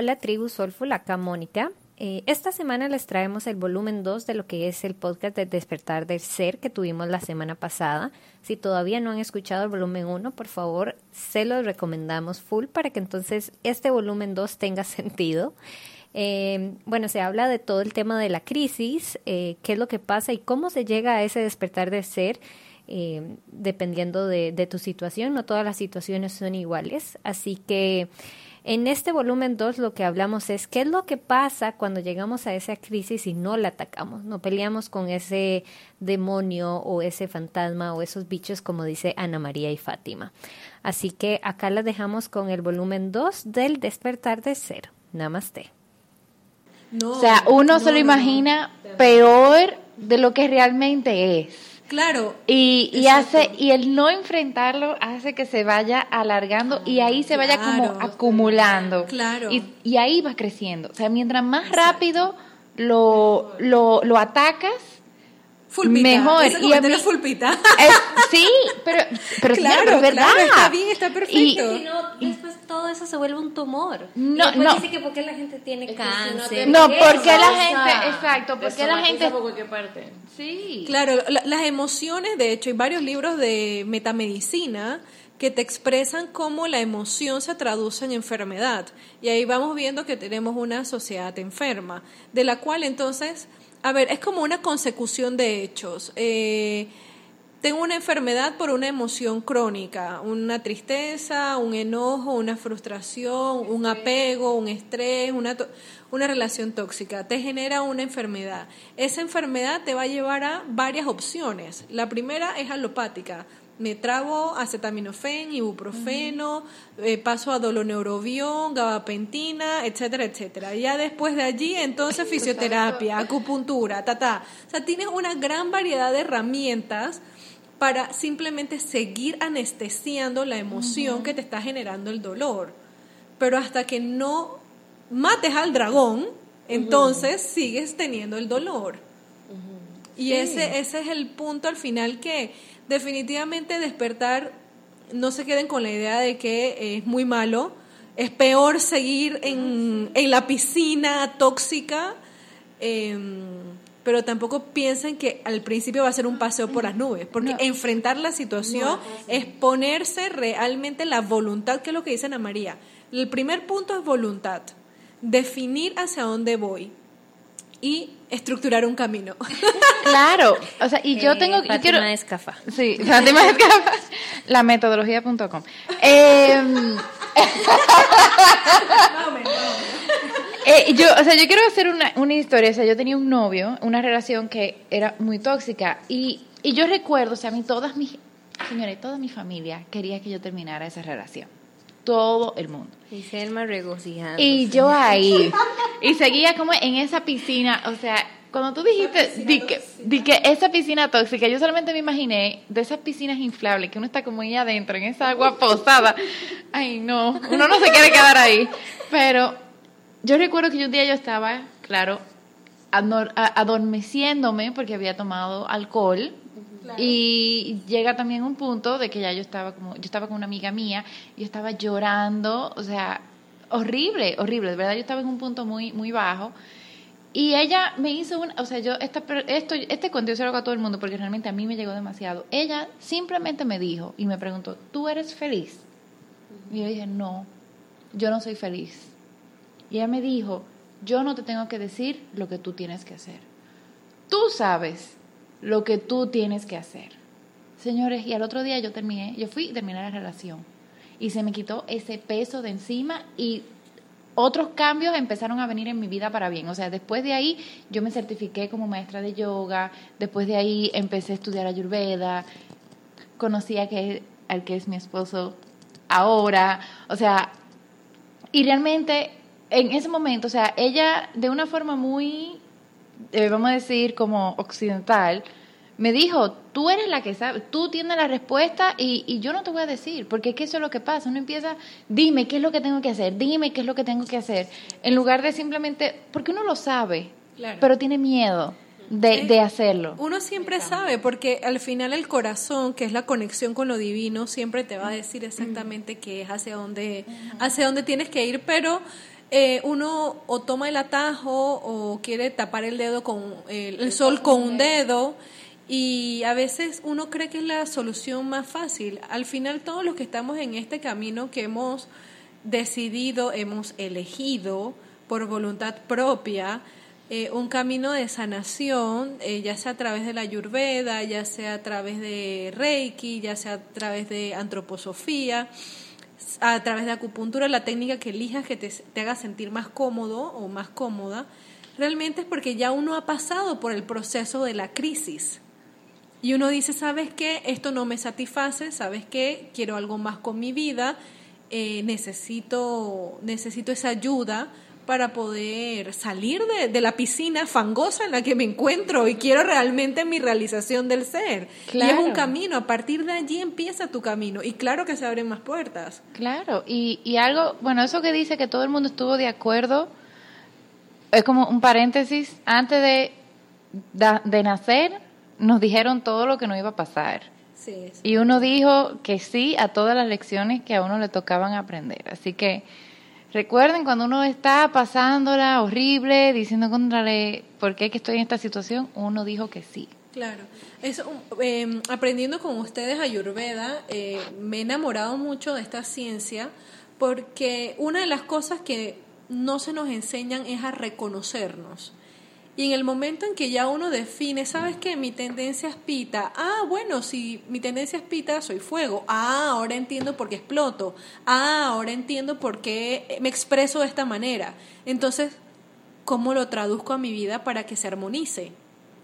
Hola tribu Soulful, acá Mónica. Eh, esta semana les traemos el volumen 2 de lo que es el podcast de Despertar del Ser que tuvimos la semana pasada. Si todavía no han escuchado el volumen 1, por favor, se los recomendamos full para que entonces este volumen 2 tenga sentido. Eh, bueno, se habla de todo el tema de la crisis, eh, qué es lo que pasa y cómo se llega a ese despertar del ser. dependiendo de, de tu situación, no todas las situaciones son iguales, así que en este volumen 2 lo que hablamos es qué es lo que pasa cuando llegamos a esa crisis y no la atacamos, no peleamos con ese demonio o ese fantasma o esos bichos como dice Ana María y Fátima. Así que acá la dejamos con el volumen 2 del despertar de cero. Namaste. No, o sea, uno se lo imagina peor de lo que realmente es. Claro. Y, y hace, y el no enfrentarlo hace que se vaya alargando y ahí se vaya como acumulando. Claro. Y, y, ahí va creciendo. O sea, mientras más rápido lo, lo, lo atacas, Fulpita. Mejor. y a mí, fulpita. Es, sí, pero, pero claro, es verdad. Claro, está bien, está perfecto. Y, si no, después todo eso se vuelve un tumor. No, y no. dice que porque la gente tiene cáncer. No, porque la gente, exacto, porque la gente por cualquier parte. Sí. Claro, la, las emociones, de hecho, hay varios libros de metamedicina que te expresan cómo la emoción se traduce en enfermedad. Y ahí vamos viendo que tenemos una sociedad enferma, de la cual entonces a ver, es como una consecución de hechos. Eh, tengo una enfermedad por una emoción crónica, una tristeza, un enojo, una frustración, un apego, un estrés, una, una relación tóxica. Te genera una enfermedad. Esa enfermedad te va a llevar a varias opciones. La primera es alopática me trago acetaminofén, ibuprofeno, eh, paso a doloneurobión, gabapentina, etcétera, etcétera. Ya después de allí, entonces fisioterapia, acupuntura, ta, ta. O sea, tienes una gran variedad de herramientas para simplemente seguir anestesiando la emoción que te está generando el dolor. Pero hasta que no mates al dragón, entonces sigues teniendo el dolor. Y ese, ese es el punto al final que definitivamente despertar, no se queden con la idea de que es muy malo, es peor seguir en, en la piscina tóxica, em, pero tampoco piensen que al principio va a ser un paseo por las nubes, porque enfrentar la situación es ponerse realmente la voluntad, que es lo que dice Ana María. El primer punto es voluntad, definir hacia dónde voy y estructurar un camino. Claro, o sea, y yo Eh, tengo Fátima quiero Escafa. Sí, Fátima Escafa, la metodología.com. Eh, eh, yo, o sea, yo quiero hacer una, una historia, o sea, yo tenía un novio, una relación que era muy tóxica y, y yo recuerdo, o sea, a mí todas mis, señores, toda mi familia quería que yo terminara esa relación. Todo el mundo. Y Selma regocijando. Y yo ahí, y seguía como en esa piscina, o sea, cuando tú dijiste di que, di que esa piscina tóxica, yo solamente me imaginé de esas piscinas inflables, que uno está como ahí adentro, en esa agua posada. Ay, no, uno no se quiere quedar ahí. Pero yo recuerdo que un día yo estaba, claro, adormeciéndome porque había tomado alcohol. Y llega también un punto de que ya yo estaba como, yo estaba con una amiga mía, yo estaba llorando, o sea, horrible, horrible, de verdad yo estaba en un punto muy, muy bajo. Y ella me hizo un, o sea, yo, esta, esto, este cuento yo se lo hago a todo el mundo porque realmente a mí me llegó demasiado. Ella simplemente me dijo y me preguntó, ¿tú eres feliz? Y yo dije, no, yo no soy feliz. Y ella me dijo, yo no te tengo que decir lo que tú tienes que hacer. Tú sabes lo que tú tienes que hacer. Señores, y al otro día yo terminé, yo fui y terminé la relación. Y se me quitó ese peso de encima y otros cambios empezaron a venir en mi vida para bien. O sea, después de ahí yo me certifiqué como maestra de yoga, después de ahí empecé a estudiar ayurveda, conocí a que, al que es mi esposo ahora, o sea, y realmente en ese momento, o sea, ella de una forma muy, eh, vamos a decir, como occidental, me dijo, tú eres la que sabe, tú tienes la respuesta y, y yo no te voy a decir, porque es que eso es lo que pasa, uno empieza, dime qué es lo que tengo que hacer, dime qué es lo que tengo que hacer, en lugar de simplemente, porque uno lo sabe, Claro. pero tiene miedo de, de hacerlo. Uno siempre sabe, porque al final el corazón, que es la conexión con lo divino, siempre te va a decir exactamente qué es, hacia dónde, hacia dónde tienes que ir, pero eh, uno o toma el atajo o quiere tapar el dedo con el, sol con un dedo y a veces uno cree que es la solución más fácil. Al final todos los que estamos en este camino que hemos decidido, hemos elegido por voluntad propia, eh, un camino de sanación, eh, ya sea a través de la Ayurveda, ya sea a través de Reiki, ya sea a través de antroposofía, a través de acupuntura, la técnica que elijas que te, haga sentir más cómodo o más cómoda, realmente es porque ya uno ha pasado por el proceso de la crisis. Y uno dice, ¿sabes qué? Esto no me satisface, ¿sabes qué? Quiero algo más con mi vida, eh, necesito, necesito esa ayuda para poder salir de, la piscina fangosa en la que me encuentro y quiero realmente mi realización del ser. Y es un camino, a partir de allí empieza tu camino y claro que se abren más puertas. Claro, y, y algo, bueno, eso que dice que todo el mundo estuvo de acuerdo, es como un paréntesis, antes de, de, nacer nos dijeron todo lo que nos iba a pasar. Y uno dijo que sí a todas las lecciones que a uno le tocaban aprender. Así que Recuerden cuando uno está pasándola horrible, diciendo contrale, ¿por qué que estoy en esta situación? Uno dijo que sí. Claro. Eso, em, aprendiendo con ustedes Ayurveda, eh, me he enamorado mucho de esta ciencia porque una de las cosas que no se nos enseñan es a reconocernos. Y en el momento en que ya uno define, ¿sabes qué? Mi tendencia es pita. Ah, bueno, si mi tendencia es pita, soy fuego. Ah, ahora entiendo por qué exploto. Ah, ahora entiendo por qué me expreso de esta manera. Entonces, ¿cómo lo traduzco a mi vida para que se armonice?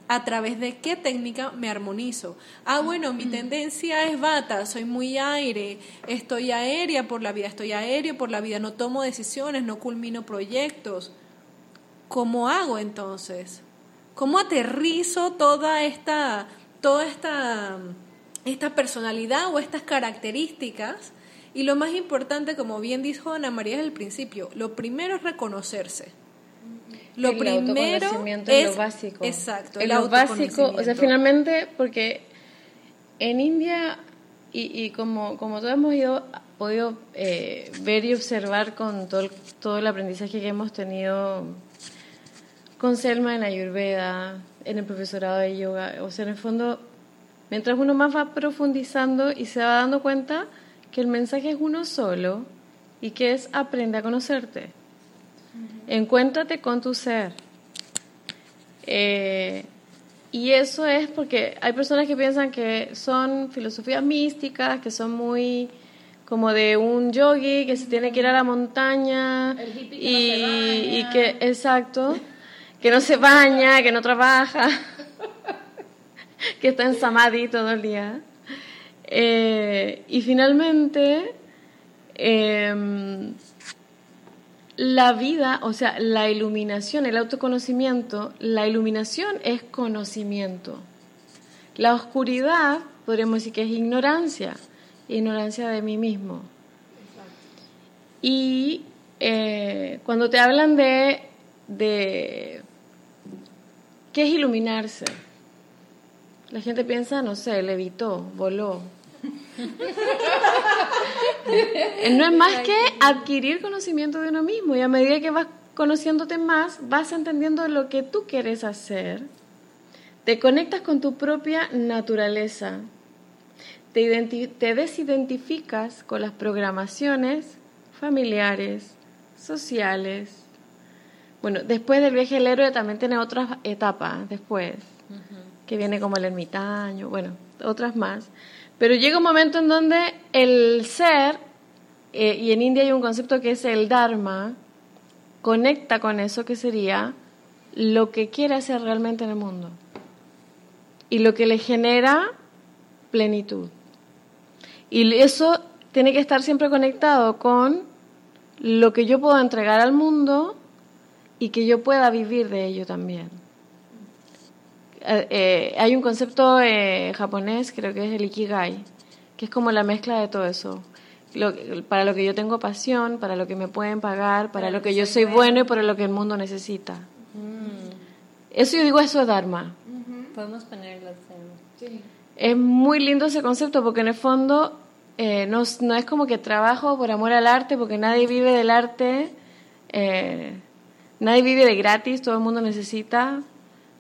¿A través de qué técnica me armonizo? Ah, bueno, mi tendencia es bata, soy muy aire, estoy aérea por la vida, estoy aéreo por la vida, no tomo decisiones, no culmino proyectos ¿cómo hago entonces? ¿Cómo aterrizo toda esta, toda esta, esta personalidad o estas características? Y lo más importante, como bien dijo Ana María desde el principio, lo primero es reconocerse. Lo primero es lo básico. Exacto. El lo básico, o sea, finalmente, porque en India y, y como, como todos hemos ido, podido eh, ver y observar con todo todo el aprendizaje que hemos tenido con Selma en Ayurveda, en el profesorado de yoga. O sea, en el fondo, mientras uno más va profundizando y se va dando cuenta que el mensaje es uno solo y que es aprende a conocerte. Encuéntrate con tu ser. Eh, y eso es porque hay personas que piensan que son filosofías místicas, que son muy como de un yogi que se tiene que ir a la montaña y, y que exacto que no se baña, que no trabaja, que está en samadhi todo el día. Eh, y finalmente, em, la vida, o sea, la iluminación, el autoconocimiento, la iluminación es conocimiento. La oscuridad, podríamos decir que es ignorancia, ignorancia de mí mismo. Y eh, cuando te hablan de, de ¿Qué es iluminarse? La gente piensa, no sé, levitó, voló. no es más que adquirir conocimiento de uno mismo y a medida que vas conociéndote más, vas entendiendo lo que tú quieres hacer, te conectas con tu propia naturaleza, te, te desidentificas con las programaciones familiares, sociales, bueno, después del viaje del héroe también tiene otras etapas después, que viene como el ermitaño, bueno, otras más. Pero llega un momento en donde el ser, eh, y en India hay un concepto que es el Dharma, conecta con eso que sería lo que quiere hacer realmente en el mundo y lo que le genera plenitud. Y eso tiene que estar siempre conectado con lo que yo puedo entregar al mundo y que yo pueda vivir de ello también. Eh, eh, hay un concepto eh, japonés, creo que es el ikigai, que es como la mezcla de todo eso. para lo que yo tengo pasión, para lo que me pueden pagar, para, lo que, yo soy bueno y para lo que el mundo necesita. Mm. Eso yo digo, eso es Dharma. Podemos ponerlo. Sí. Es muy lindo ese concepto porque en el fondo no, no es como que trabajo por amor al arte, porque nadie vive del arte Eh, nadie vive de gratis, todo el mundo necesita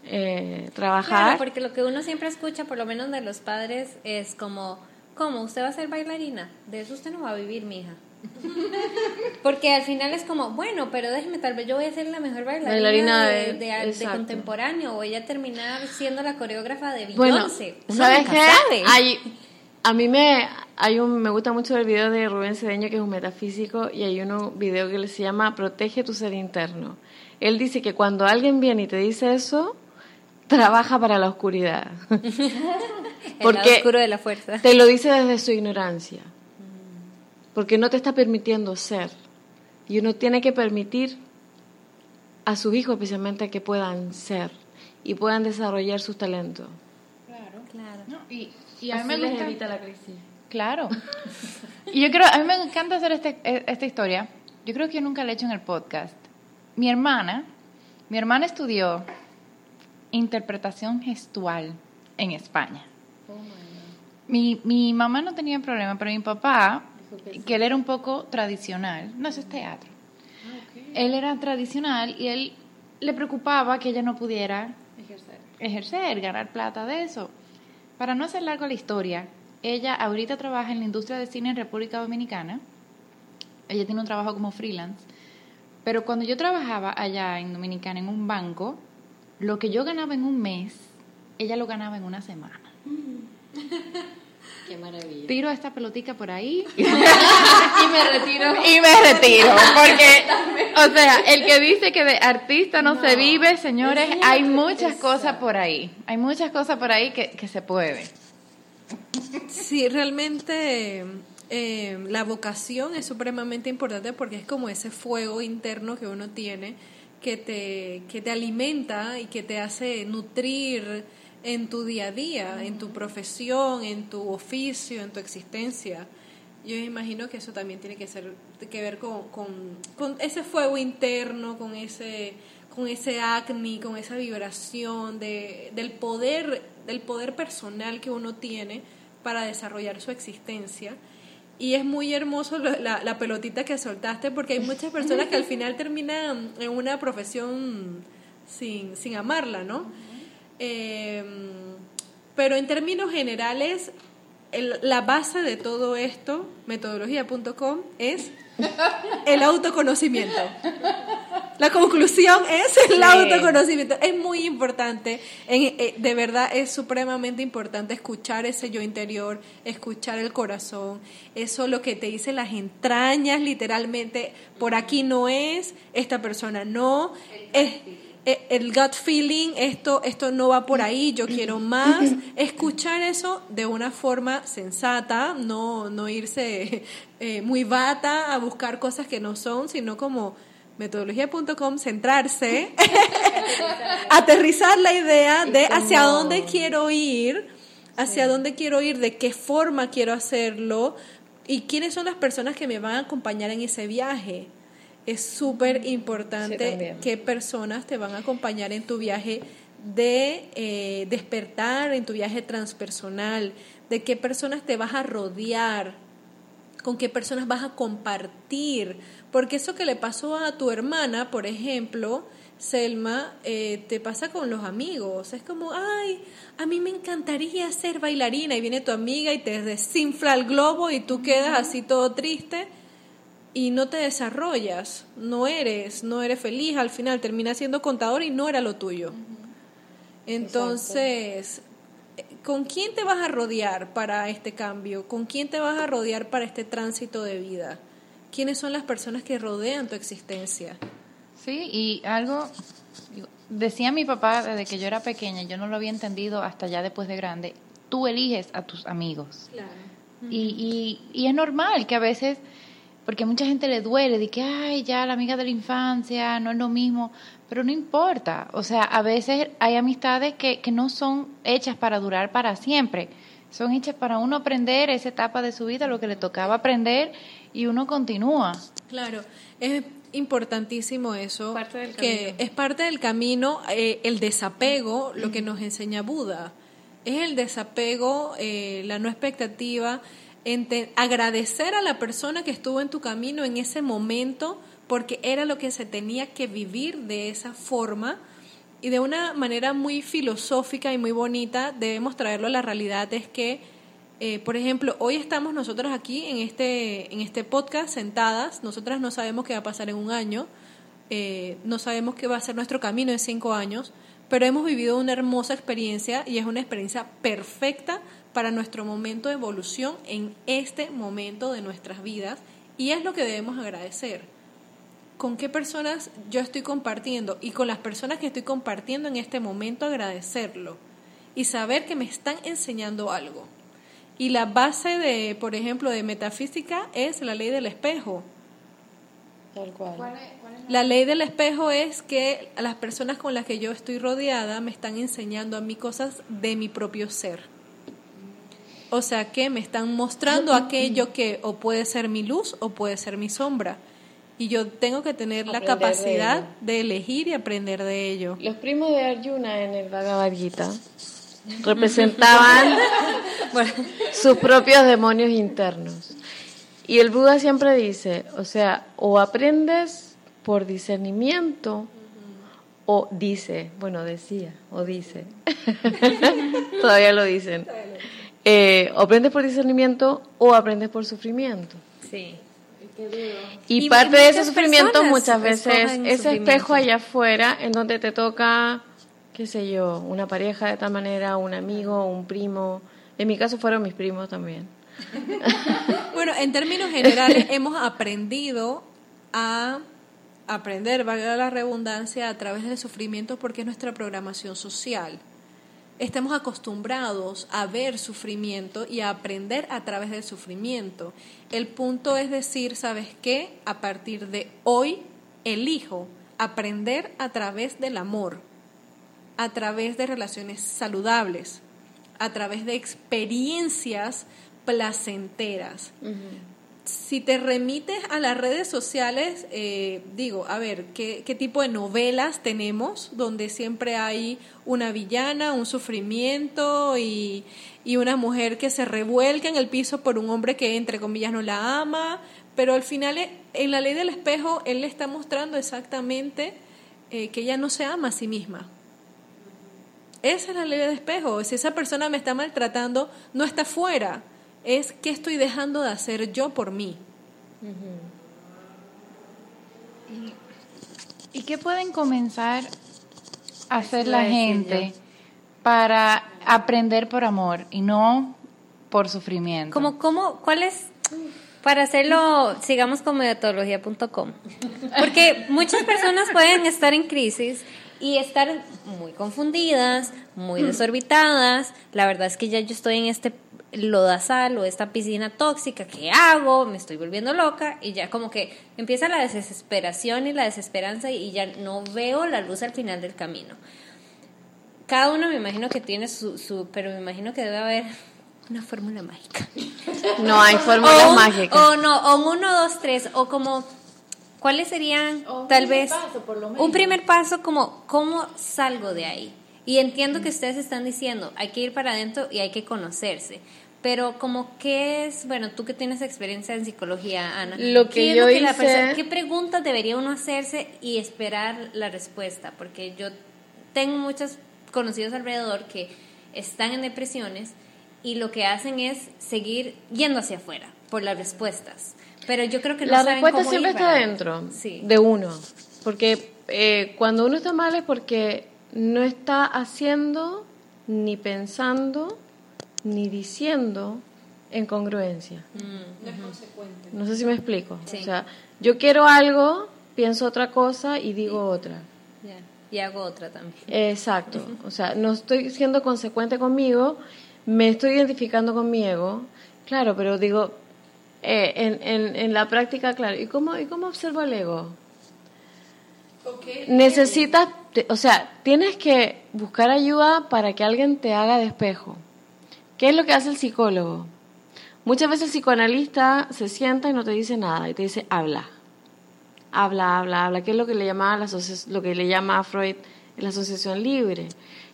eh, trabajar. Claro, porque lo que uno siempre escucha, por lo menos de los padres, es como, ¿cómo? ¿Usted va a ser bailarina? De eso usted no va a vivir, mija. Porque al final es como, bueno, pero déjeme, tal vez yo voy a ser la mejor bailarina, Bailarina de, de- de, contemporáneo, voy a terminar siendo la coreógrafa de Bueno, Beyoncé. Uno ¿sabes qué? Hay, a mí me, hay un, me gusta mucho el video de Rubén Cedeño, que es un metafísico, y hay un video que se llama Protege tu ser interno. Él dice que cuando alguien viene y te dice eso, trabaja para la oscuridad. El lado oscuro de la fuerza. te lo dice desde su ignorancia. Porque no te está permitiendo ser. Y uno tiene que permitir a sus hijos especialmente que puedan ser y puedan desarrollar sus talentos. Claro. No, y, y a mí Así me les gusta... evita la crisis. Claro. Y yo creo, a mí me encanta hacer este, e- esta historia. Yo creo que yo nunca la he hecho en el podcast. Mi hermana, mi hermana estudió interpretación gestual en España. Mi, mi mamá no tenía problema, pero mi papá, que él era un poco tradicional, no, eso es teatro. Él era tradicional y él le preocupaba que ella no pudiera ejercer, ganar plata de eso. Para no hacer largo la historia, ella ahorita trabaja en la industria de cine en República Dominicana. Ella tiene un trabajo como freelance. Pero cuando yo trabajaba allá en Dominicana en un banco, lo que yo ganaba en un mes, ella lo ganaba en una semana. Qué maravilla. Tiro esta pelotica por ahí y me retiro. y me retiro. Porque, o sea, el que dice que de artista no, se vive, señores, hay muchas cosas por ahí. Hay muchas cosas por ahí que, que se puede. Sí, realmente eh, la vocación es supremamente importante porque es como ese fuego interno que uno tiene que te, que te alimenta y que te hace nutrir en tu día a día, en tu profesión, en tu oficio, en tu existencia. Yo imagino que eso también tiene que ser que ver con, con, con ese fuego interno, con ese con ese acné, con esa vibración de, del poder del poder personal que uno tiene para desarrollar su existencia. Y es muy hermoso la, la pelotita que soltaste porque hay muchas personas que al final terminan en una profesión sin, sin amarla, ¿no? Eh, pero en términos generales, el- la base de todo esto, metodología.com, es el autoconocimiento. La conclusión es el Sí. autoconocimiento. Es muy importante, eh, de verdad es supremamente importante escuchar ese yo interior, escuchar el corazón, eso lo que te dice las entrañas, literalmente, por aquí no es, esta persona no, es el gut feeling, esto, esto no va por ahí, yo quiero más. Escuchar eso de una forma sensata, no, no irse eh, muy bata a buscar cosas que no son, sino como metodología.com, centrarse, aterrizar la idea de hacia dónde quiero ir, hacia dónde quiero ir, de qué forma quiero hacerlo y quiénes son las personas que me van a acompañar en ese viaje. Es súper Sí, importante también. qué personas te van a acompañar en tu viaje de eh, despertar, en tu viaje transpersonal, de qué personas te vas a rodear, con qué personas vas a compartir. Porque eso que le pasó a tu hermana, por ejemplo, Selma, eh, te pasa con los amigos. Es como, ay, a mí me encantaría ser bailarina. Y viene tu amiga y te desinfla el globo y tú quedas así todo triste y no te desarrollas. No eres, no eres feliz. Al final terminas siendo contador y no era lo tuyo. Entonces, ¿con quién te vas a rodear para este cambio? ¿Con quién te vas a rodear para este tránsito de vida? ¿Quiénes son las personas que rodean tu existencia? Sí, y algo, decía mi papá desde que yo era pequeña, yo no lo había entendido hasta ya después de grande, tú eliges a tus amigos. Y, y, y es normal que a veces, porque a mucha gente le duele, de que, ay, ya la amiga de la infancia, no es lo mismo, pero no importa. O sea, a veces hay amistades que, que no son hechas para durar para siempre, son hechas para uno aprender esa etapa de su vida, lo que le tocaba aprender, y uno continúa. Claro, es importantísimo eso, Parte del que camino. es parte del camino, eh, el desapego, lo que nos enseña Buda. Es el desapego, eh, la no expectativa, agradecer a la persona que estuvo en tu camino en ese momento porque era lo que se tenía que vivir de esa forma. Y de una manera muy filosófica y muy bonita debemos traerlo a la realidad es que eh, por ejemplo hoy estamos nosotros aquí en este en este podcast sentadas. Nosotras no sabemos qué va a pasar en un año eh, no sabemos qué va a ser nuestro camino en cinco años pero hemos vivido una hermosa experiencia y es una experiencia perfecta para nuestro momento de evolución en este momento de nuestras vidas y es lo que debemos agradecer con qué personas yo estoy compartiendo y con las personas que estoy compartiendo en este momento agradecerlo y saber que me están enseñando algo. Y la base de, por ejemplo, de metafísica es la ley del espejo. Tal cual. La ley del espejo es que las personas con las que yo estoy rodeada me están enseñando a mí cosas de mi propio ser. O sea que me están mostrando aquello que o puede ser mi luz o puede ser mi sombra. Y yo tengo que tener la capacidad de, elegir y aprender de ello. Los primos de Arjuna en el Bhagavad Gita representaban sus propios demonios internos. Y el Buda siempre dice, o sea, o aprendes por discernimiento o dice, bueno, decía, o dice, todavía lo dicen, eh, o aprendes por discernimiento o aprendes por sufrimiento. Sí. Y, parte de ese sufrimiento muchas veces, ese espejo allá afuera, en donde te toca, qué sé yo, una pareja de tal manera, un amigo, un primo. En mi caso fueron mis primos también. bueno, en términos generales, hemos aprendido a aprender, valga la redundancia, a través del sufrimiento porque es nuestra programación social estamos acostumbrados a ver sufrimiento y a aprender a través del sufrimiento. El punto es decir, ¿sabes qué? A partir de hoy elijo aprender a través del amor, a través de relaciones saludables, a través de experiencias placenteras si te remites a las redes sociales, eh, digo, a ver, ¿qué, ¿qué, tipo de novelas tenemos donde siempre hay una villana, un sufrimiento y, y, una mujer que se revuelca en el piso por un hombre que, entre comillas, no la ama? Pero al final, eh, en la ley del espejo, él le está mostrando exactamente eh, que ella no se ama a sí misma. Esa es la ley del espejo. Si esa persona me está maltratando, no está fuera es qué estoy dejando de hacer yo por mí. ¿Y, qué pueden comenzar a hacer la gente para aprender por amor y no por sufrimiento? Como, cómo, ¿Cuál es para hacerlo, sigamos con metodología.com. Porque muchas personas pueden estar en crisis y estar muy confundidas, muy desorbitadas. La verdad es que ya yo estoy en este lodazal o esta piscina tóxica, ¿qué hago? Me estoy volviendo loca y ya como que empieza la desesperación y la desesperanza y ya no veo la luz al final del camino. Cada uno me imagino que tiene su, su pero me imagino que debe haber una fórmula mágica. No hay fórmula mágica. O no, o un uno, dos, tres, o como, ¿cuáles serían tal vez un primer paso como, ¿cómo salgo de ahí? Y entiendo que ustedes están diciendo, hay que ir para adentro y hay que conocerse. Pero como qué es, bueno, tú que tienes experiencia en psicología, Ana, lo que yo hice... ¿qué preguntas debería uno hacerse y esperar la respuesta? Porque yo tengo muchos conocidos alrededor que están en depresiones y lo que hacen es seguir yendo hacia afuera por las respuestas. Pero yo creo que no la saben respuesta cómo siempre ir está dentro de uno, porque eh, cuando uno está mal es porque no está haciendo ni pensando ni diciendo en congruencia. Mm. No es consecuente. No sé si me explico. O sea, yo quiero algo, pienso otra cosa y digo otra. Y hago otra también. Exacto. O sea, no estoy siendo consecuente conmigo, me estoy identificando con mi ego. Claro, pero digo, eh, en, en, en, la práctica, claro. ¿Y cómo, ¿Y cómo observo el ego? Necesitas, o sea, tienes que buscar ayuda para que alguien te haga de espejo. ¿Qué es lo que hace el psicólogo? Muchas veces el psicoanalista se sienta y no te dice nada y te dice habla. Habla, habla, habla, ¿Qué es lo que le llama la lo que le llama a Freud la asociación libre.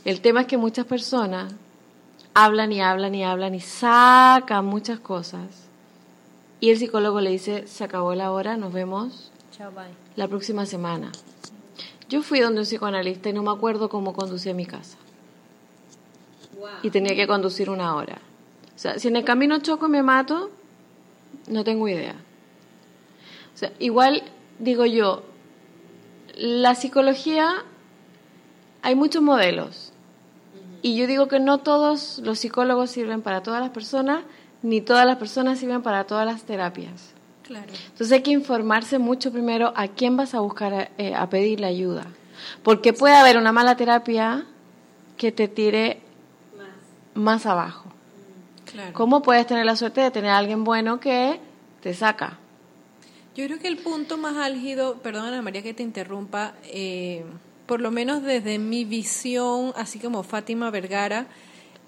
El tema es que muchas personas hablan y hablan y hablan y sacan muchas cosas. Y el psicólogo le dice, se acabó la hora, nos vemos Chao, bye. la próxima semana. Yo fui donde un psicoanalista y no me acuerdo cómo conducí a mi casa. Y tenía que conducir una hora. O sea, si en el camino choco y me mato, no tengo idea. O sea, igual digo yo, la psicología, hay muchos modelos. Y yo digo que no todos los psicólogos sirven para todas las personas, ni todas las personas sirven para todas las terapias. Claro. Entonces hay que informarse mucho primero a quién vas a buscar eh, a pedirle ayuda. Porque puede haber una mala terapia que te tire más abajo. Claro. ¿Cómo puedes tener la suerte de tener a alguien bueno que te saca? Yo creo que el punto más álgido, perdón Ana María que te interrumpa, eh, por lo menos desde mi visión, así como Fátima Vergara,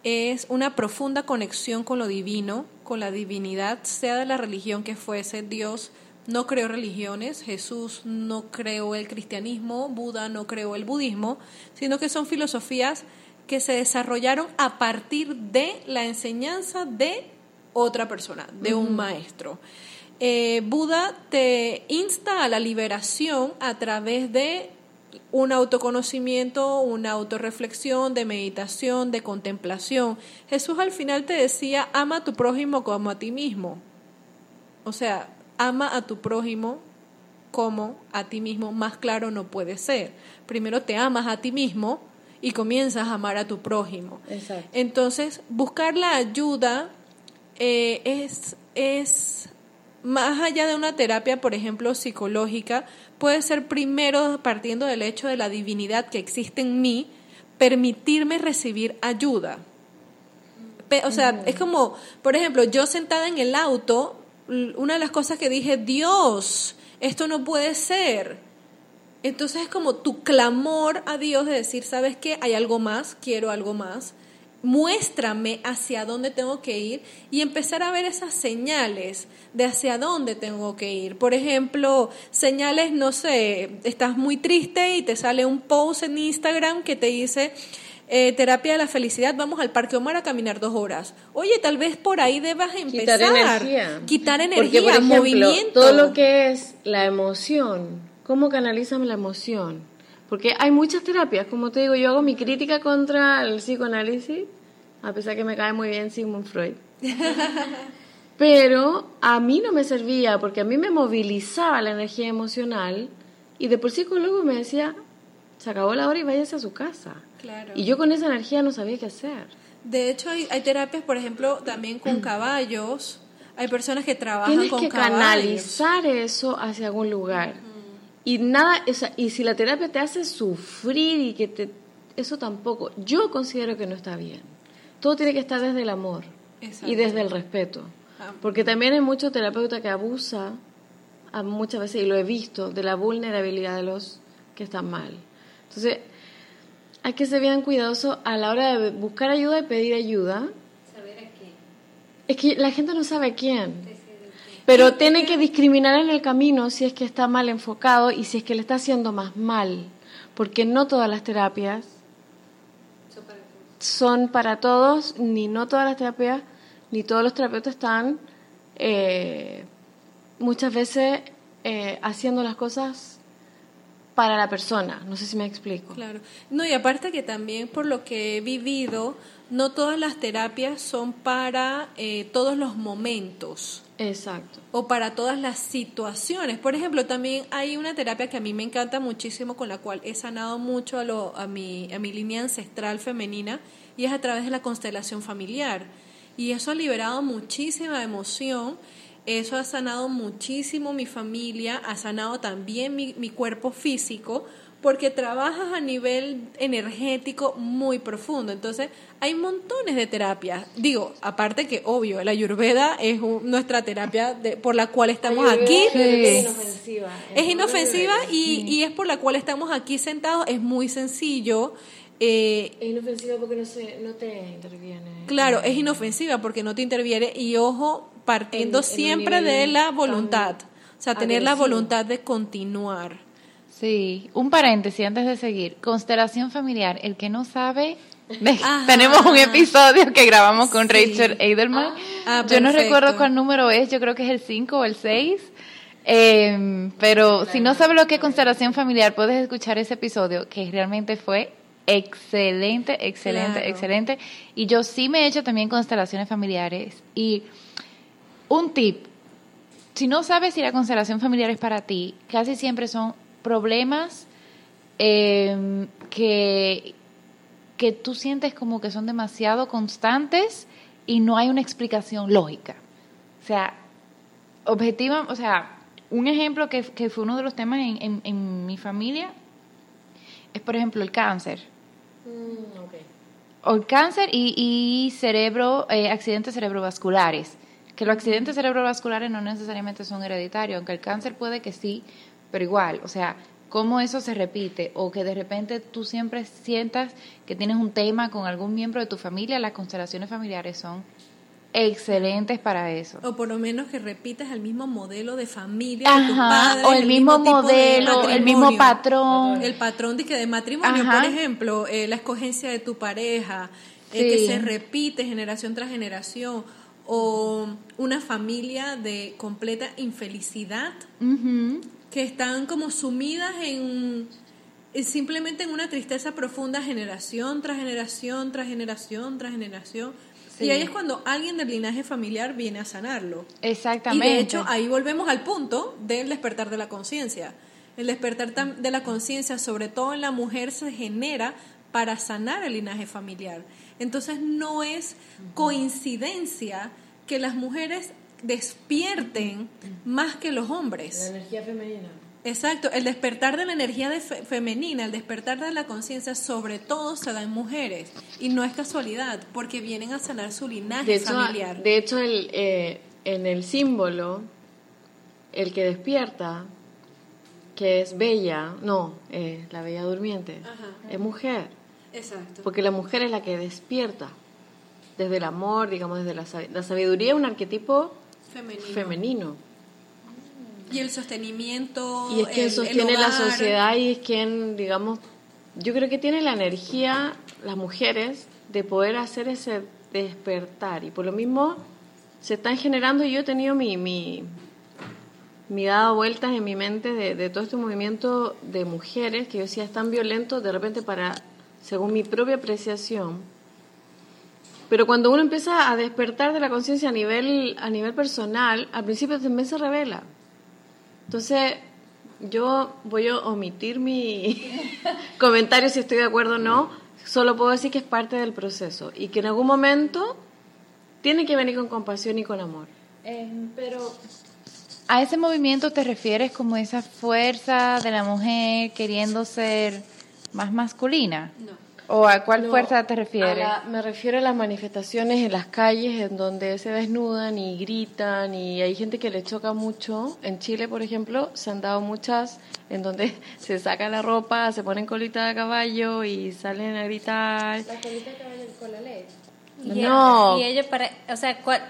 es una profunda conexión con lo divino, con la divinidad, sea de la religión que fuese. Dios no creó religiones, Jesús no creó el cristianismo, Buda no creó el budismo, sino que son filosofías que se desarrollaron a partir de la enseñanza de otra persona, de un maestro. Eh, Buda te insta a la liberación a través de un autoconocimiento, una autorreflexión, de meditación, de contemplación. Jesús al final te decía, ama a tu prójimo como a ti mismo. O sea, ama a tu prójimo como a ti mismo, más claro no puede ser. Primero te amas a ti mismo y comienzas a amar a tu prójimo. Exacto. Entonces, buscar la ayuda eh, es, es más allá de una terapia, por ejemplo, psicológica, puede ser primero partiendo del hecho de la divinidad que existe en mí, permitirme recibir ayuda. O sea, es como, por ejemplo, yo sentada en el auto, una de las cosas que dije, Dios, esto no puede ser. Entonces es como tu clamor a Dios de decir, ¿sabes qué? Hay algo más, quiero algo más. Muéstrame hacia dónde tengo que ir y empezar a ver esas señales de hacia dónde tengo que ir. Por ejemplo, señales, no sé, estás muy triste y te sale un post en Instagram que te dice, eh, terapia de la felicidad, vamos al Parque Omar a caminar dos horas. Oye, tal vez por ahí debas empezar. Quitar energía. Quitar Porque, energía, por ejemplo, movimiento. Todo lo que es la emoción, ¿cómo canalizan la emoción? Porque hay muchas terapias, como te digo, yo hago mi crítica contra el psicoanálisis, a pesar que me cae muy bien Sigmund Freud. Pero a mí no me servía, porque a mí me movilizaba la energía emocional y de por sí psicólogo me decía, se acabó la hora y váyase a su casa. Claro. Y yo con esa energía no sabía qué hacer. De hecho, hay, hay terapias, por ejemplo, también con caballos. Hay personas que trabajan Tienes con que caballos. canalizar eso hacia algún lugar. Y nada, o sea, y si la terapia te hace sufrir y que te eso tampoco, yo considero que no está bien. Todo tiene que estar desde el amor Exacto. y desde el respeto. Ah. Porque también hay mucho terapeuta que abusa a muchas veces y lo he visto de la vulnerabilidad de los que están mal. Entonces, hay que ser bien cuidadoso a la hora de buscar ayuda y pedir ayuda. Saber a qué. Es que la gente no sabe quién. Pero tiene que discriminar en el camino si es que está mal enfocado y si es que le está haciendo más mal. Porque no todas las terapias son para todos, ni no todas las terapias, ni todos los terapeutas están eh, muchas veces eh, haciendo las cosas para la persona. No sé si me explico. Claro. No, y aparte que también por lo que he vivido, no todas las terapias son para eh, todos los momentos Exacto. o para todas las situaciones. Por ejemplo, también hay una terapia que a mí me encanta muchísimo, con la cual he sanado mucho a, lo, a, mi, a mi línea ancestral femenina, y es a través de la constelación familiar. Y eso ha liberado muchísima emoción, eso ha sanado muchísimo mi familia, ha sanado también mi, mi cuerpo físico, porque trabajas a nivel energético muy profundo. Entonces, hay montones de terapias. Digo, aparte que, obvio, la ayurveda es un- nuestra terapia de- por la cual estamos aquí. Es inofensiva. Es inofensiva y, y es por la cual estamos aquí sentados. Es muy sencillo. Eh, Es inofensiva porque no, se, no te interviene. claro, es inofensiva porque no te interviene y ojo, partiendo En- en un siempre de la voluntad. O sea, tener la voluntad de continuar. Sí, un paréntesis antes de seguir. Constelación familiar, el que no sabe, Ajá. tenemos un episodio que grabamos con Sí. Rachel Eidelman. Ah, yo no recuerdo cuál número es, yo creo que es el 5 o el 6. Eh, pero si no sabes lo que es constelación familiar, puedes escuchar ese episodio que realmente fue excelente, excelente, Claro. excelente. Y yo sí me he hecho también constelaciones familiares. Y un tip, si no sabes si la constelación familiar es para ti, casi siempre son problemas eh, que, que tú sientes como que son demasiado constantes y no hay una explicación lógica. O sea, objetiva, o sea, un ejemplo que, que fue uno de los temas en, en- en mi familia es, por ejemplo, el cáncer. O el cáncer y, y cerebro, eh, accidentes cerebrovasculares. Que los accidentes cerebrovasculares no necesariamente son hereditarios, aunque el cáncer puede que sí, pero igual, o sea, cómo eso se repite o que de repente tú siempre sientas que tienes un tema con algún miembro de tu familia, las constelaciones familiares son excelentes para eso. O por lo menos que repitas el mismo modelo de familia de o el mismo modelo, el mismo patrón. El patrón de que de matrimonio, Ajá. por ejemplo, eh, la escogencia de tu pareja, eh, Sí. que se repite generación tras generación, o una familia de completa infelicidad, Ujú. Que están como sumidas en en simplemente en una tristeza profunda generación tras generación, tras generación, tras generación. Sí. Y ahí es cuando alguien del linaje familiar viene a sanarlo. Exactamente. Y de hecho, ahí volvemos al punto del despertar de la conciencia. El despertar de la conciencia, sobre todo en la mujer, se genera para sanar el linaje familiar. Entonces, no es coincidencia que las mujeres despierten más que los hombres. energía femenina. Exacto, el despertar de la energía de fe- femenina, el despertar de la conciencia, sobre todo se da en mujeres. Y no es casualidad, porque vienen a sanar su linaje De hecho, familiar. de hecho el, eh, en el símbolo, el que despierta, que es bella, no, eh, la bella durmiente, Ajá. es mujer, Exacto. porque la mujer es la que despierta, desde el amor, digamos, desde la, sabi- la sabiduría, es un arquetipo Femenino. femenino. Y el sostenimiento. Y es quien el- el sostiene la sociedad y es quien, digamos, yo creo que tiene la energía, las mujeres, de poder hacer ese despertar. Y por lo mismo se están generando, y yo he tenido mi, mi, mi dado vueltas en mi mente de, de todo este movimiento de mujeres que yo decía es tan violento, de repente para, según mi propia apreciación, pero cuando uno empieza a despertar de la conciencia a nivel, a nivel personal, al principio también se revela. Entonces, yo voy a omitir mi comentario si estoy de acuerdo o no. Solo puedo decir que es parte del proceso y que en algún momento tiene que venir con compasión y con amor. pero a ese movimiento te refieres como esa fuerza de la mujer queriendo ser más masculina. No. ¿O a cuál No, fuerza te a refieres? la- me refiero a las manifestaciones en las calles en donde se desnudan y gritan y hay gente que le choca mucho. En Chile, por ejemplo, se han dado muchas en donde se saca la ropa, se ponen colita de caballo y salen a gritar. Y, No. y ello para, o sea, ¿cuál,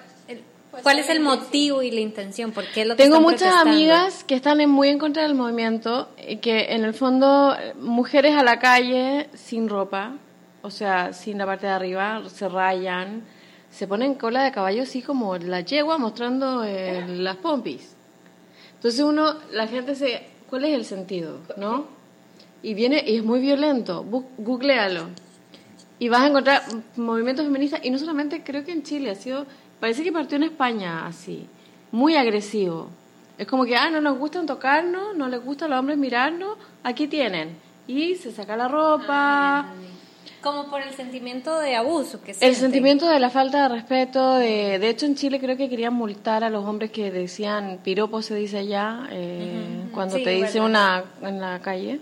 el- cuál es el motivo y la intención? ¿Por qué lo que Tengo están muchas amigas que están en- muy en contra del movimiento y que en el fondo eh, mujeres a la calle sin ropa, o sea, sin la parte de arriba, se rayan, se ponen cola de caballo así como la yegua mostrando eh, las pompis. Entonces uno, la gente se, ¿cuál es el sentido? ¿No? Y viene y es muy violento, Bu- googlealo. Y vas a encontrar movimientos feministas, y no solamente creo que en Chile, ha sido, parece que partió en España así, muy agresivo. Es como que, ah, no nos gustan tocarnos, no les gusta a los hombres mirarnos, aquí tienen. Y se saca la ropa. Como por el sentimiento de abuso que el sienten. sentimiento de la falta de respeto, de, de hecho en Chile creo que querían multar a los hombres que decían piropo se dice allá, eh, cuando Sí, te dice una en la calle.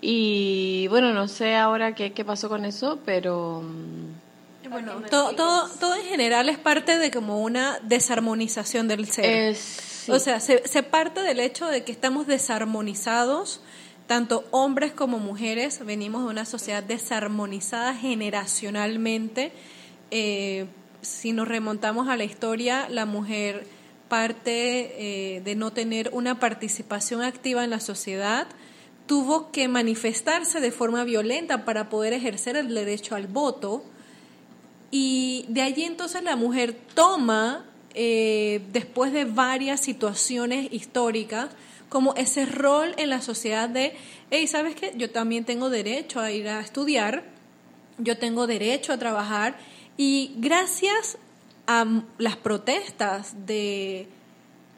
Y bueno, no sé ahora qué, qué pasó con eso, pero... Bueno, todo, todo, todo en general es parte de como una desarmonización del ser. Es, sí. O sea, se, se parte del hecho de que estamos desarmonizados, tanto hombres como mujeres, venimos de una sociedad desarmonizada generacionalmente. Eh, si nos remontamos a la historia, la mujer parte eh, de no tener una participación activa en la sociedad, tuvo que manifestarse de forma violenta para poder ejercer el derecho al voto. Y de allí entonces la mujer toma eh, después de varias situaciones históricas, como ese rol en la sociedad de, hey, ¿sabes qué? Yo también tengo derecho a ir a estudiar, yo tengo derecho a trabajar y gracias a las protestas de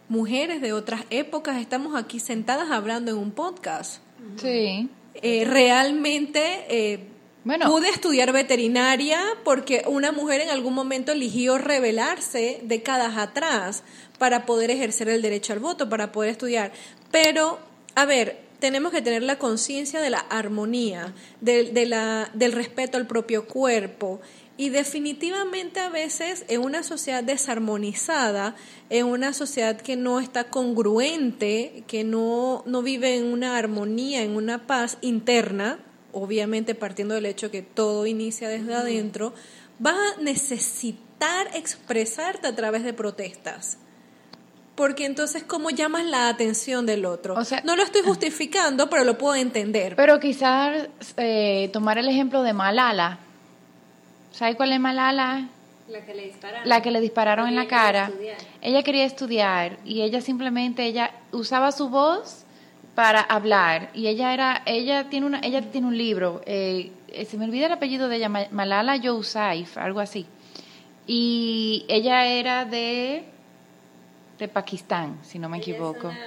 mujeres de otras épocas, estamos aquí sentadas hablando en un podcast. Sí. Eh, realmente eh, Pude estudiar veterinaria porque una mujer en algún momento eligió rebelarse décadas atrás para poder ejercer el derecho al voto, para poder estudiar. Pero, a ver, tenemos que tener la conciencia de la armonía, del respeto al propio cuerpo. Y definitivamente a veces en una sociedad desarmonizada, en una sociedad que no está congruente, que no, no vive en una armonía, en una paz interna, obviamente partiendo del hecho que todo inicia desde adentro, vas a necesitar expresarte a través de protestas. Porque entonces, ¿cómo llamas la atención del otro? O sea- no lo estoy justificando, pero lo puedo entender. Pero quizás eh, tomar el ejemplo de Malala. ¿Sabes cuál es Malala? La que le dispararon. La que le dispararon en la Porque ella quería cara. estudiar. Ella quería estudiar y ella simplemente ella usaba su voz para hablar y ella era ella tiene una ella tiene un libro eh, eh, se me olvida el apellido de ella Ma- Malala Yousafzai algo así y ella era de de Pakistán si no me Ella es equivoco una,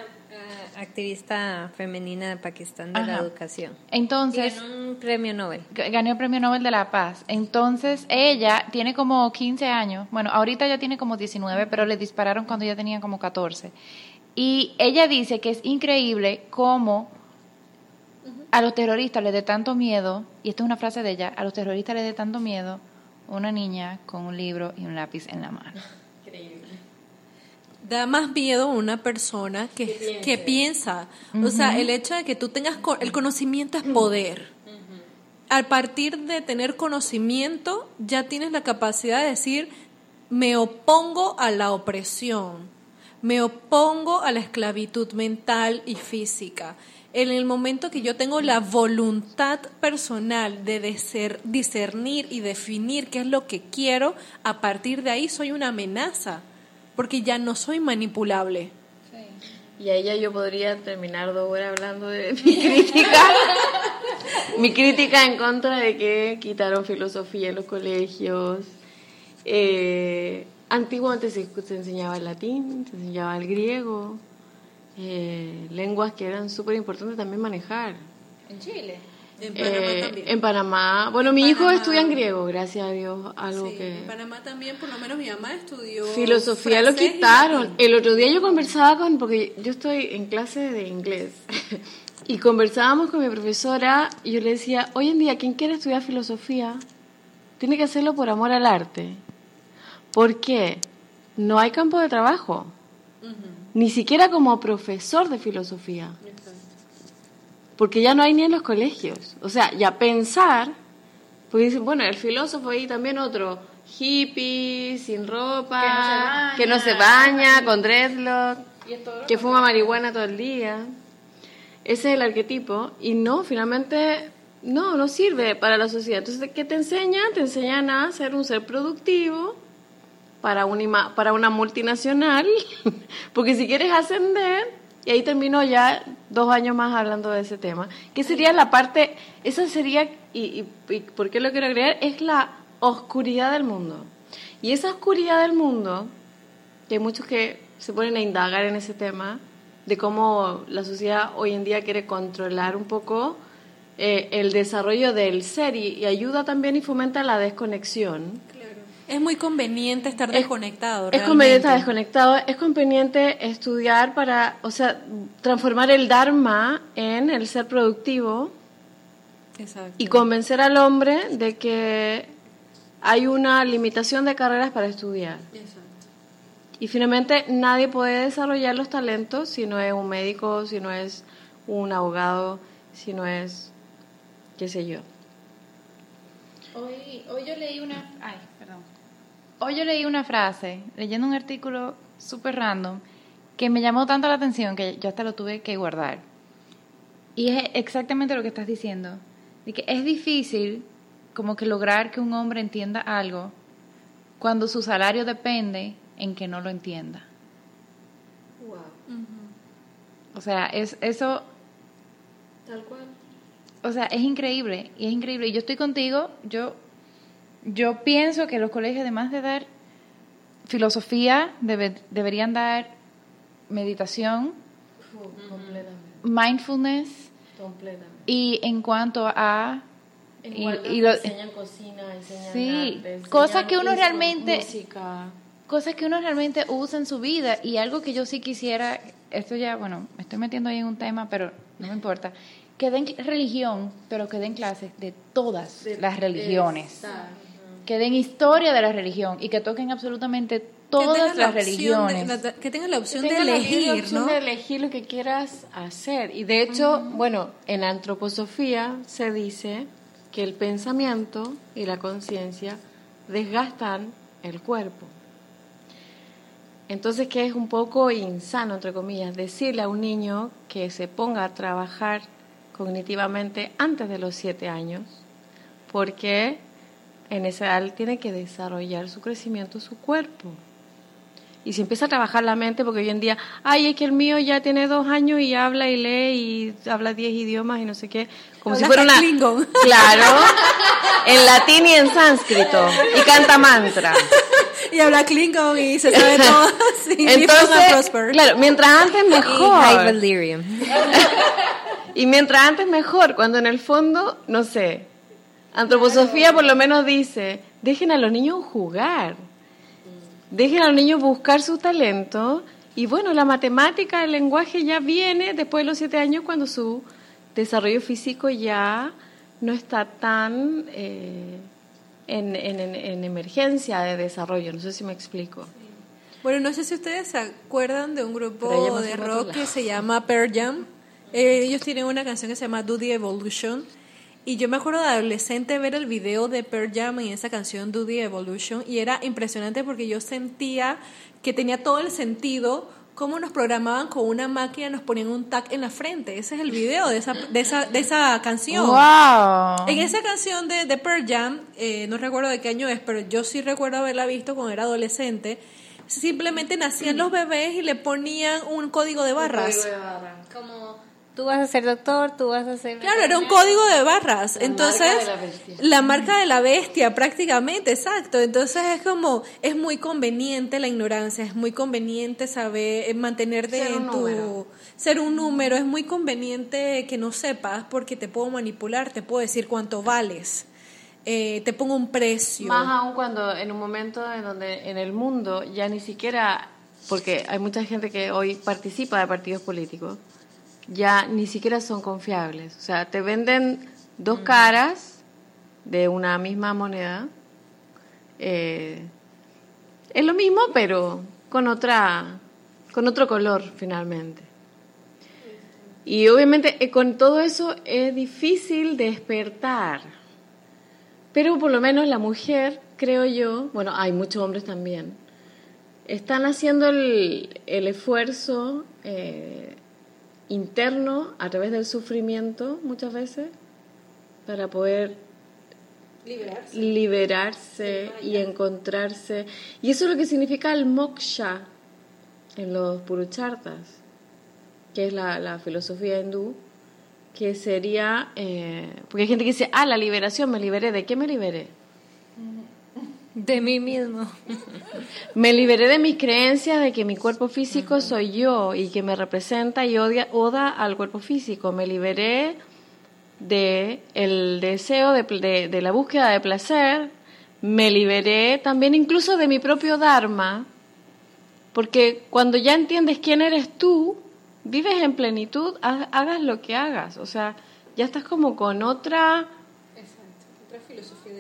ah, activista femenina de Pakistán de la educación. entonces Y ganó un premio Nobel. Ganó el premio Nobel de la Paz. Entonces, ella tiene como 15 años. Bueno, ahorita ya tiene como 19, pero le dispararon cuando ella tenía como 14. Y ella dice que es increíble cómo a los terroristas les dé tanto miedo, y esta es una frase de ella, a los terroristas les dé tanto miedo una niña con un libro y un lápiz en la mano. Da más miedo una persona que, que piensa. O sea, el hecho de que tú tengas co- el conocimiento es poder. Al partir de tener conocimiento, ya tienes la capacidad de decir, me opongo a la opresión, me opongo a la esclavitud mental y física. En el momento que yo tengo la voluntad personal de discernir y definir qué es lo que quiero, a partir de ahí soy una amenaza, porque ya no soy manipulable. Y a ella yo podría terminar dos hablando de mi crítica. mi crítica en contra de que quitaron filosofía en los colegios. Eh, antiguamente se, se enseñaba el latín, se enseñaba el griego, eh, lenguas que eran súper importantes también manejar. En Chile. En Eh, en Panamá, bueno, mi hijo estudia en griego, gracias a Dios, algo Sí, que... en Panamá también, por lo menos mi mamá estudió. Filosofía lo quitaron. El otro día yo conversaba con, porque yo estoy en clase de inglés, y conversábamos con mi profesora y yo le decía, hoy en día, quien quiere estudiar filosofía, tiene que hacerlo por amor al arte. ¿Por qué? No hay campo de trabajo, ni siquiera como profesor de filosofía, porque ya no hay ni en los colegios. O sea, ya pensar, porque dicen, bueno, el filósofo y también otro, hippie, sin ropa, que no se baña, con dreadlock, que fuma marihuana todo el día. Ese es el arquetipo y no, finalmente no, no sirve para la sociedad. Entonces, ¿qué te enseñan? Te enseñan a ser un ser productivo para una, para una multinacional, porque si quieres ascender, y ahí termino ya dos años más hablando de ese tema, que sería la parte, esa sería, y, y, y por qué lo quiero agregar, es la oscuridad del mundo. Y esa oscuridad del mundo, que hay muchos que se ponen a indagar en ese tema, de cómo la sociedad hoy en día quiere controlar un poco eh, el desarrollo del ser y, y ayuda también y fomenta la desconexión. Es muy conveniente estar Es- desconectado. Es conveniente realmente. estar desconectado, es conveniente estudiar para, o sea, transformar el Dharma en el ser productivo Exacto. y convencer al hombre de que hay una limitación de carreras para estudiar. Exacto. Y finalmente nadie puede desarrollar los talentos si no es un médico, si no es un abogado, si no es, qué sé yo. Hoy, hoy yo leí una, ay. Hoy yo leí una frase, leyendo un artículo súper random, que me llamó tanto la atención que yo hasta lo tuve que guardar. Y es exactamente lo que estás diciendo, de que es difícil como que lograr que un hombre entienda algo cuando su salario depende en que no lo entienda. Wow. O sea, es eso, Tal cual. o sea, es increíble, y es increíble. Y yo estoy contigo, yo, yo pienso que los colegios, además de dar filosofía, debe- deberían dar meditación, Completamente. mindfulness, Completamente. y en cuanto a... y- y lo- enseñan cocina, enseñan Sí, arte, enseñan cosas que uno realmente- música. cosas que uno realmente usa en su vida y algo que yo sí quisiera, esto ya, bueno, me estoy metiendo ahí en un tema, pero no me importa, que den religión, pero que den clases de todas las religiones, Exacto. Que den historia de la religión y que toquen absolutamente Que todas la las de- religiones. la- que tengan la opción de Tenga la elegir, opción ¿no? de elegir lo que quieras hacer. Y de hecho, bueno, en antroposofía se dice que el pensamiento y la conciencia desgastan el cuerpo. Entonces, que es un poco insano, entre comillas, decirle a un niño que se ponga a trabajar cognitivamente antes de los siete años, porque en esa edad tiene que desarrollar su crecimiento, su cuerpo. Y si empieza a trabajar la mente, porque hoy en día, ay, es que el mío ya tiene dos años y habla y lee y habla diez idiomas y no sé qué, como si fuera una... Klingon. Claro, en latín y en sánscrito, y canta mantra. Y habla Klingon y se sabe todo. Sí, Entonces, claro, mientras antes mejor. Valyrium. Y mientras antes mejor, cuando en el fondo, no sé, antroposofía por lo menos dice, dejen a los niños jugar, dejen a los niños buscar su talento y bueno, la matemática, el lenguaje ya viene después de los siete años cuando su desarrollo físico ya no está tan eh, en, en- en- en emergencia de desarrollo, no sé si me explico. Bueno, no sé si ustedes se acuerdan de un grupo de rock que se llama Pearl Jam. Eh, ellos tienen una canción que se llama Do the Evolution. Y yo me acuerdo de adolescente ver el video de Pearl Jam en esa canción Do the Evolution. Y era impresionante porque yo sentía que tenía todo el sentido cómo nos programaban con una máquina, nos ponían un tag en la frente. Ese es el video de esa, de esa, de esa canción. ¡Wow! En esa canción de, de Pearl Jam, eh, no recuerdo de qué año es, pero yo sí recuerdo haberla visto cuando era adolescente. Simplemente nacían los bebés y le ponían un código de barras. Como tú vas a ser doctor, tú vas a ser... Claro, era un código de barras. Entonces, marca de la la marca de la bestia, prácticamente, exacto. Entonces es como, es muy conveniente la ignorancia, es muy conveniente saber eh, mantenerte Ser en tu. número. Ser un número, es muy conveniente que no sepas porque te puedo manipular, te puedo decir cuánto vales, eh, te pongo un precio. Más aún cuando en un momento en donde en el mundo ya ni siquiera, porque hay mucha gente que hoy participa de partidos políticos, ya ni siquiera son confiables. O sea, te venden dos caras de una misma moneda. Eh, es lo mismo, pero con otra, con otro color finalmente. Y obviamente eh, con todo eso es difícil despertar. Pero por lo menos la mujer, creo yo, bueno, hay muchos hombres también, están haciendo el, el esfuerzo eh, interno a través del sufrimiento muchas veces para poder liberarse y encontrarse. Y eso es lo que significa el moksha en los puruchartas, que es la, la filosofía hindú, que sería, eh, porque hay gente que dice, ah, la liberación, me liberé, ¿de qué me liberé? De mí mismo. Me liberé de mis creencias de que mi cuerpo físico soy yo y que me representa y odia, oda al cuerpo físico. Me liberé de el deseo de, de- de la búsqueda de placer. Me liberé también incluso de mi propio dharma, porque cuando ya entiendes quién eres tú, vives en plenitud, ha- hagas lo que hagas. O sea, ya estás como con otra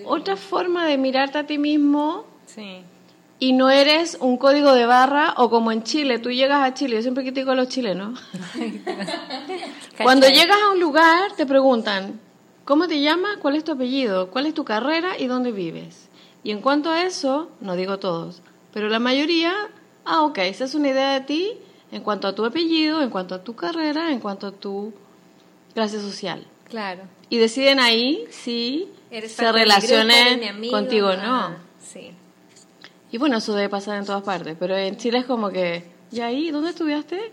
otra forma de mirarte a ti mismo Sí. y no eres un código de barra o como en Chile, tú llegas a Chile, yo siempre critico a los chilenos. Cuando llegas a un lugar te preguntan, ¿cómo te llamas? ¿Cuál es tu apellido? ¿Cuál es tu carrera? ¿Y dónde vives? Y en cuanto a eso, no digo todos, pero la mayoría, ah, ok, esa es una idea de ti en cuanto a tu apellido, en cuanto a tu carrera, en cuanto a tu clase social. Claro. Y deciden ahí si Eres se relacionen eres mi amigo, contigo no. Sí. Y bueno, eso debe pasar en todas partes, pero en Chile es como que, ¿y ahí? ¿Dónde estudiaste?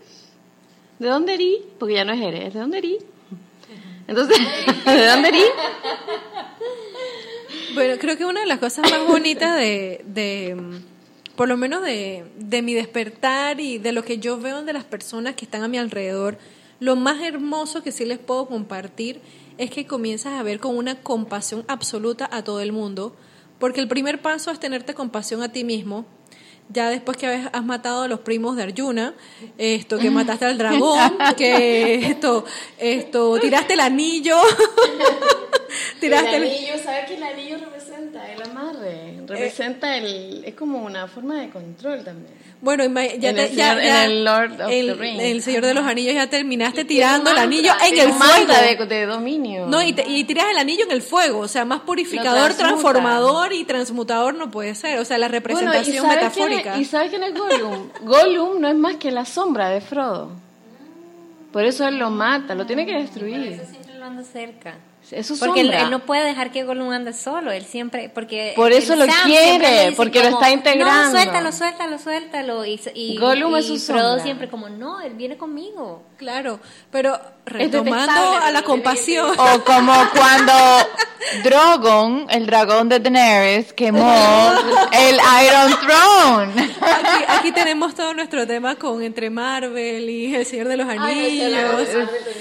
¿De dónde erí? Porque ya no es eres, ¿de dónde erí? Entonces, ¿de dónde erí? Bueno, creo que una de las cosas más bonitas de, de por lo menos de, de mi despertar y de lo que yo veo de las personas que están a mi alrededor, lo más hermoso que sí les puedo compartir es que comienzas a ver con una compasión absoluta a todo el mundo, porque el primer paso es tenerte compasión a ti mismo. Ya después que has matado a los primos de Arjuna, esto que mataste al dragón, que esto, esto, tiraste el anillo, tiraste el anillo, ¿sabes qué el anillo representa? El amarre, representa el, es como una forma de control también. Bueno, ya, en el, ya, ya, el Lord of the Rings. El Señor de los Anillos ya terminaste tirando el anillo en el fuego. De, de, dominio. No, y, y, tiras el anillo en el fuego. O sea, más purificador, transformador y transmutador no puede ser. O sea, la representación metafórica. ¿Y sabes quién es Gollum? Gollum no es más que la sombra de Frodo. Por eso él lo mata, lo tiene que destruir. Por eso siempre lo anda cerca. Eso porque él, no puede dejar que Gollum ande solo, él siempre, porque por eso lo quiere, porque lo está integrando. No, suéltalo, suéltalo, suéltalo y, y Gollum es su Frodo siempre como no, él viene conmigo. Claro, pero retomando a la compasión. O como cuando Drogon, el dragón de Daenerys, quemó el Iron Throne. Aquí, tenemos todo nuestro tema con entre Marvel y El Señor de los Anillos.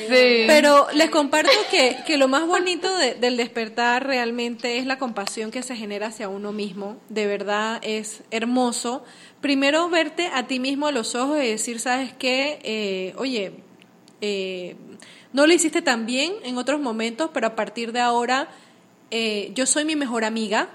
Pero les comparto que, que lo más bonito del despertar realmente es la compasión que se genera hacia uno mismo. De verdad es hermoso. Primero verte a ti mismo a los ojos y decir, ¿sabes qué? Eh, oye, eh, no lo hiciste tan bien en otros momentos, pero a partir de ahora eh, yo soy mi mejor amiga.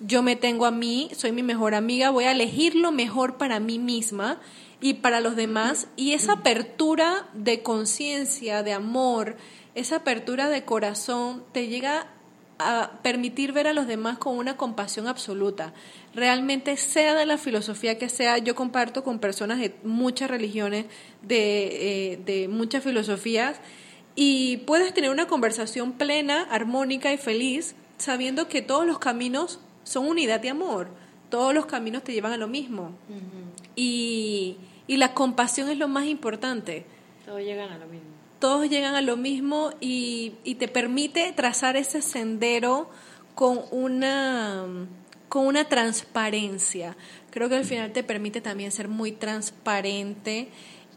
Yo me tengo a mí, soy mi mejor amiga, voy a elegir lo mejor para mí misma y para los demás. Y esa apertura de conciencia, de amor, esa apertura de corazón te llega a permitir ver a los demás con una compasión absoluta. Realmente, sea de la filosofía que sea, yo comparto con personas de muchas religiones, de, eh, de muchas filosofías, y puedes tener una conversación plena, armónica y feliz, sabiendo que todos los caminos son unidad de amor, todos los caminos te llevan a lo mismo. y, y la compasión es lo más importante. Todos llegan a lo mismo todos llegan a lo mismo y, te permite trazar ese sendero con una, con una transparencia. Creo que al final te permite también ser muy transparente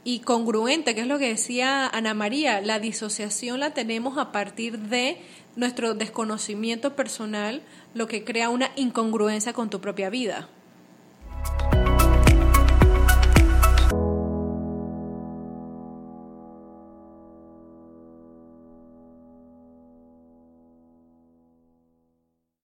y congruente, que es lo que decía Ana María, la disociación la tenemos a partir de nuestro desconocimiento personal, lo que crea una incongruencia con tu propia vida.